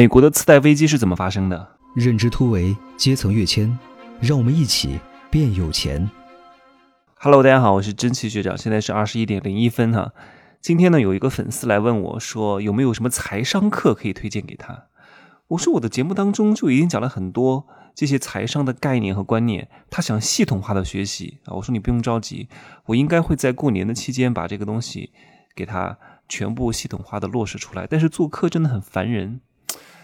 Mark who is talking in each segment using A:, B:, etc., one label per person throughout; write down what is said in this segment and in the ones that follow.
A: 美国的次贷危机是怎么发生的？
B: 认知突围，阶层跃迁，让我们一起变有钱。
A: Hello，大家好，我是真奇学长，现在是二十一点零一分哈。今天呢，有一个粉丝来问我说，有没有什么财商课可以推荐给他？我说我的节目当中就已经讲了很多这些财商的概念和观念，他想系统化的学习啊。我说你不用着急，我应该会在过年的期间把这个东西给他全部系统化的落实出来。但是做课真的很烦人。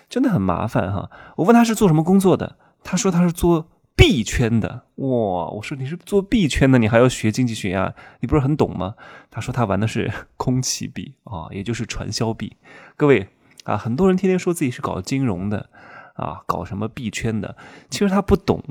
A: 真的很麻烦哈！我问他是做什么工作的，他说他是做币圈的。哇，我说你是做币圈的，你还要学经济学啊？你不是很懂吗？他说他玩的是空气币啊，也就是传销币。各位啊，很多人天天说自己是搞金融的。啊，搞什么币圈的？其实他不懂，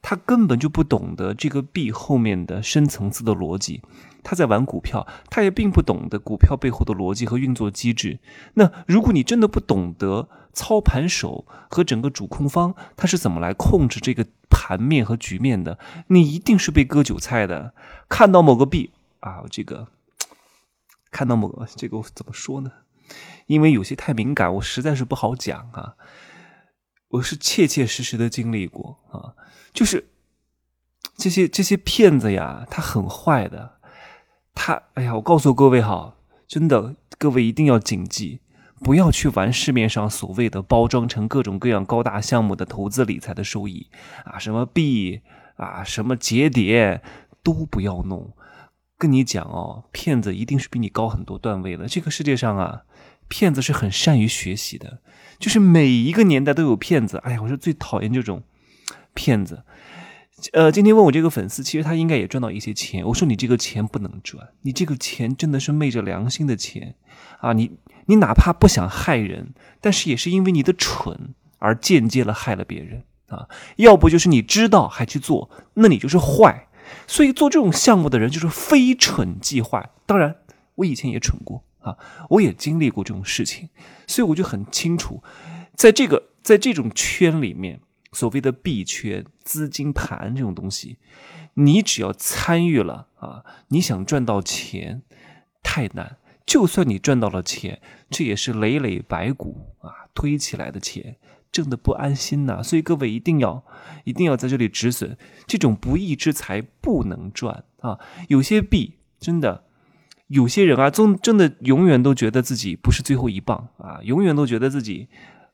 A: 他根本就不懂得这个币后面的深层次的逻辑。他在玩股票，他也并不懂得股票背后的逻辑和运作机制。那如果你真的不懂得操盘手和整个主控方他是怎么来控制这个盘面和局面的，你一定是被割韭菜的。看到某个币啊，这个看到某个这个怎么说呢？因为有些太敏感，我实在是不好讲啊。我是切切实实的经历过啊，就是这些这些骗子呀，他很坏的。他哎呀，我告诉各位哈，真的，各位一定要谨记，不要去玩市面上所谓的包装成各种各样高大项目的投资理财的收益啊，什么币啊，什么节点都不要弄。跟你讲哦，骗子一定是比你高很多段位的。这个世界上啊，骗子是很善于学习的。就是每一个年代都有骗子，哎呀，我是最讨厌这种骗子。呃，今天问我这个粉丝，其实他应该也赚到一些钱。我说你这个钱不能赚，你这个钱真的是昧着良心的钱啊！你你哪怕不想害人，但是也是因为你的蠢而间接了害了别人啊。要不就是你知道还去做，那你就是坏。所以做这种项目的人就是非蠢即坏。当然，我以前也蠢过。啊，我也经历过这种事情，所以我就很清楚，在这个在这种圈里面，所谓的币圈、资金盘这种东西，你只要参与了啊，你想赚到钱太难。就算你赚到了钱，这也是累累白骨啊推起来的钱，挣得不安心呐。所以各位一定要一定要在这里止损，这种不义之财不能赚啊。有些币真的。有些人啊，真真的永远都觉得自己不是最后一棒啊，永远都觉得自己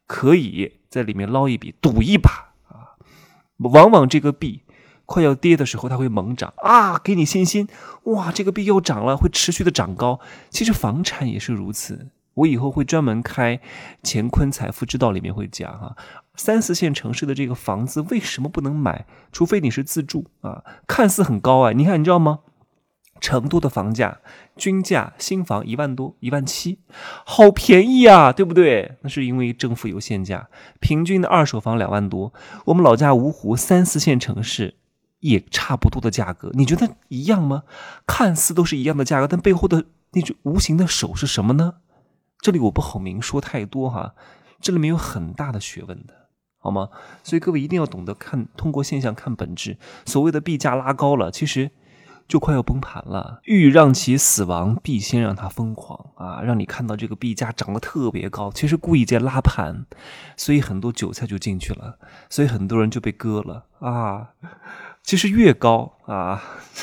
A: 可以在里面捞一笔、赌一把啊。往往这个币快要跌的时候，它会猛涨啊，给你信心。哇，这个币又涨了，会持续的涨高。其实房产也是如此。我以后会专门开《乾坤财富之道》里面会讲哈，三四线城市的这个房子为什么不能买？除非你是自住啊，看似很高啊，你看你知道吗？成都的房价均价新房一万多，一万七，好便宜啊，对不对？那是因为政府有限价，平均的二手房两万多。我们老家芜湖三四线城市也差不多的价格，你觉得一样吗？看似都是一样的价格，但背后的那只无形的手是什么呢？这里我不好明说太多哈，这里面有很大的学问的，好吗？所以各位一定要懂得看，通过现象看本质。所谓的币价拉高了，其实。就快要崩盘了，欲让其死亡，必先让它疯狂啊！让你看到这个币价涨得特别高，其实故意在拉盘，所以很多韭菜就进去了，所以很多人就被割了啊！其实越高啊，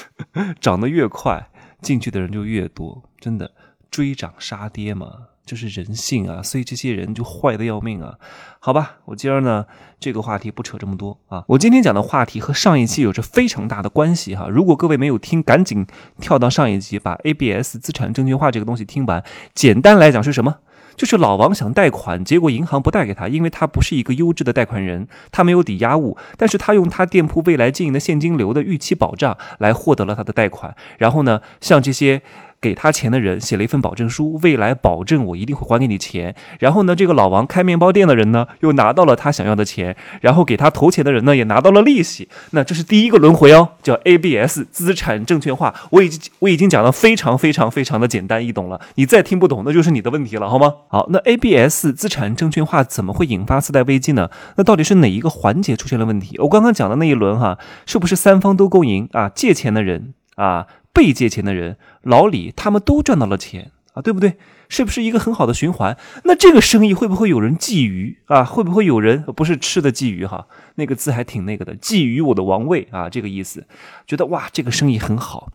A: 涨得越快，进去的人就越多，真的追涨杀跌嘛。这是人性啊，所以这些人就坏的要命啊。好吧，我今儿呢这个话题不扯这么多啊。我今天讲的话题和上一期有着非常大的关系哈。如果各位没有听，赶紧跳到上一集，把 ABS 资产证券化这个东西听完。简单来讲是什么？就是老王想贷款，结果银行不贷给他，因为他不是一个优质的贷款人，他没有抵押物，但是他用他店铺未来经营的现金流的预期保障来获得了他的贷款。然后呢，像这些。给他钱的人写了一份保证书，未来保证我一定会还给你钱。然后呢，这个老王开面包店的人呢，又拿到了他想要的钱。然后给他投钱的人呢，也拿到了利息。那这是第一个轮回哦，叫 ABS 资产证券化。我已经我已经讲的非常非常非常的简单易懂了。你再听不懂，那就是你的问题了，好吗？好，那 ABS 资产证券化怎么会引发次贷危机呢？那到底是哪一个环节出现了问题？我刚刚讲的那一轮哈，是不是三方都够赢啊？借钱的人啊。被借钱的人老李他们都赚到了钱啊，对不对？是不是一个很好的循环？那这个生意会不会有人觊觎啊？会不会有人不是吃的觊觎哈？那个字还挺那个的，觊觎我的王位啊，这个意思，觉得哇，这个生意很好。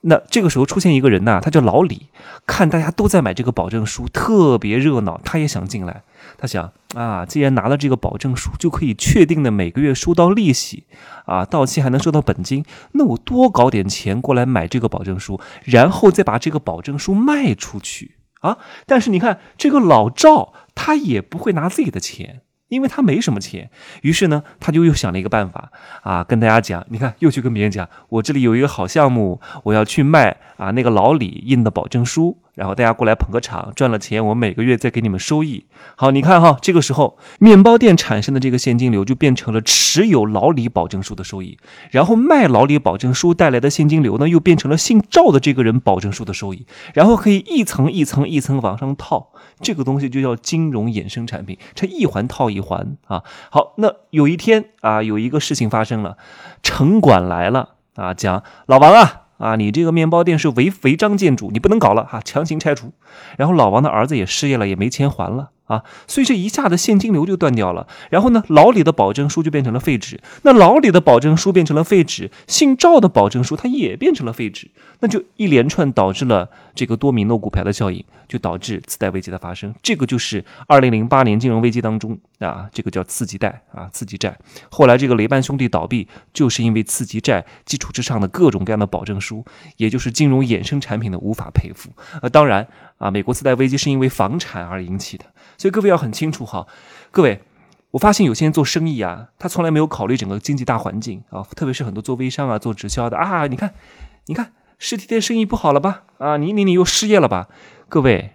A: 那这个时候出现一个人呐，他叫老李，看大家都在买这个保证书，特别热闹，他也想进来。他想啊，既然拿了这个保证书，就可以确定的每个月收到利息，啊，到期还能收到本金，那我多搞点钱过来买这个保证书，然后再把这个保证书卖出去啊。但是你看这个老赵，他也不会拿自己的钱。因为他没什么钱，于是呢，他就又想了一个办法啊，跟大家讲，你看，又去跟别人讲，我这里有一个好项目，我要去卖啊，那个老李印的保证书。然后大家过来捧个场，赚了钱，我每个月再给你们收益。好，你看哈，这个时候面包店产生的这个现金流就变成了持有老李保证书的收益，然后卖老李保证书带来的现金流呢，又变成了姓赵的这个人保证书的收益，然后可以一层一层一层往上套，这个东西就叫金融衍生产品，这一环套一环啊。好，那有一天啊，有一个事情发生了，城管来了啊，讲老王啊。啊，你这个面包店是违违章建筑，你不能搞了哈，强行拆除。然后老王的儿子也失业了，也没钱还了。啊，所以这一下子现金流就断掉了。然后呢，老李的保证书就变成了废纸。那老李的保证书变成了废纸，姓赵的保证书它也变成了废纸。那就一连串导致了这个多米诺骨牌的效应，就导致次贷危机的发生。这个就是二零零八年金融危机当中啊，这个叫次级贷啊，次级债。后来这个雷曼兄弟倒闭，就是因为次级债基础之上的各种各样的保证书，也就是金融衍生产品的无法赔付。呃，当然啊，美国次贷危机是因为房产而引起的。所以各位要很清楚哈，各位，我发现有些人做生意啊，他从来没有考虑整个经济大环境啊，特别是很多做微商啊、做直销的啊，你看，你看实体店生意不好了吧？啊，你你你又失业了吧？各位，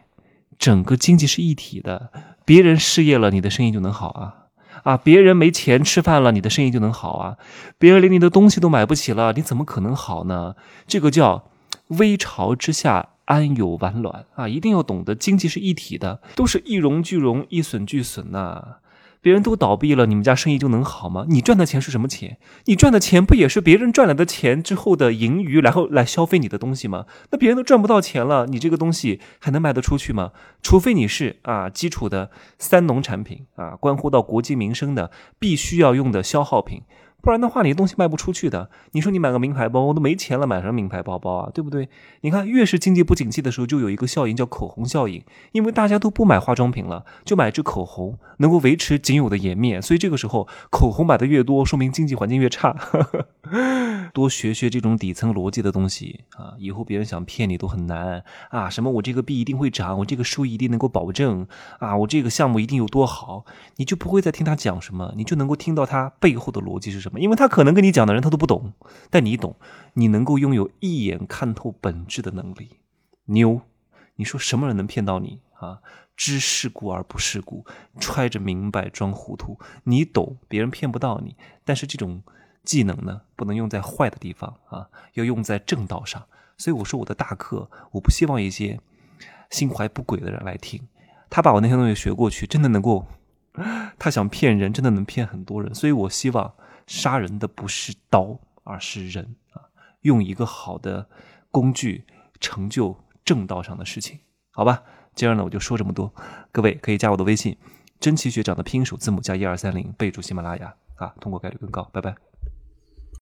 A: 整个经济是一体的，别人失业了，你的生意就能好啊？啊，别人没钱吃饭了，你的生意就能好啊？别人连你的东西都买不起了，你怎么可能好呢？这个叫危潮之下。安有完卵啊！一定要懂得，经济是一体的，都是一荣俱荣，一损俱损呐。别人都倒闭了，你们家生意就能好吗？你赚的钱是什么钱？你赚的钱不也是别人赚来的钱之后的盈余，然后来消费你的东西吗？那别人都赚不到钱了，你这个东西还能卖得出去吗？除非你是啊，基础的三农产品啊，关乎到国计民生的，必须要用的消耗品。不然的话，你东西卖不出去的。你说你买个名牌包，我都没钱了，买什么名牌包包啊？对不对？你看，越是经济不景气的时候，就有一个效应叫口红效应，因为大家都不买化妆品了，就买支口红，能够维持仅有的颜面。所以这个时候，口红买的越多，说明经济环境越差。多学学这种底层逻辑的东西啊，以后别人想骗你都很难啊。什么我这个币一定会涨，我这个收益一定能够保证啊，我这个项目一定有多好，你就不会再听他讲什么，你就能够听到他背后的逻辑是什么因为他可能跟你讲的人他都不懂，但你懂，你能够拥有一眼看透本质的能力，牛！你说什么人能骗到你啊？知世故而不世故，揣着明白装糊涂。你懂，别人骗不到你。但是这种技能呢，不能用在坏的地方啊，要用在正道上。所以我说我的大课，我不希望一些心怀不轨的人来听。他把我那些东西学过去，真的能够。他想骗人，真的能骗很多人，所以我希望杀人的不是刀，而是人啊！用一个好的工具成就正道上的事情，好吧？今儿呢，我就说这么多。各位可以加我的微信，真奇学长的拼音首字母加一二三零，备注喜马拉雅啊，通过概率更高。拜拜。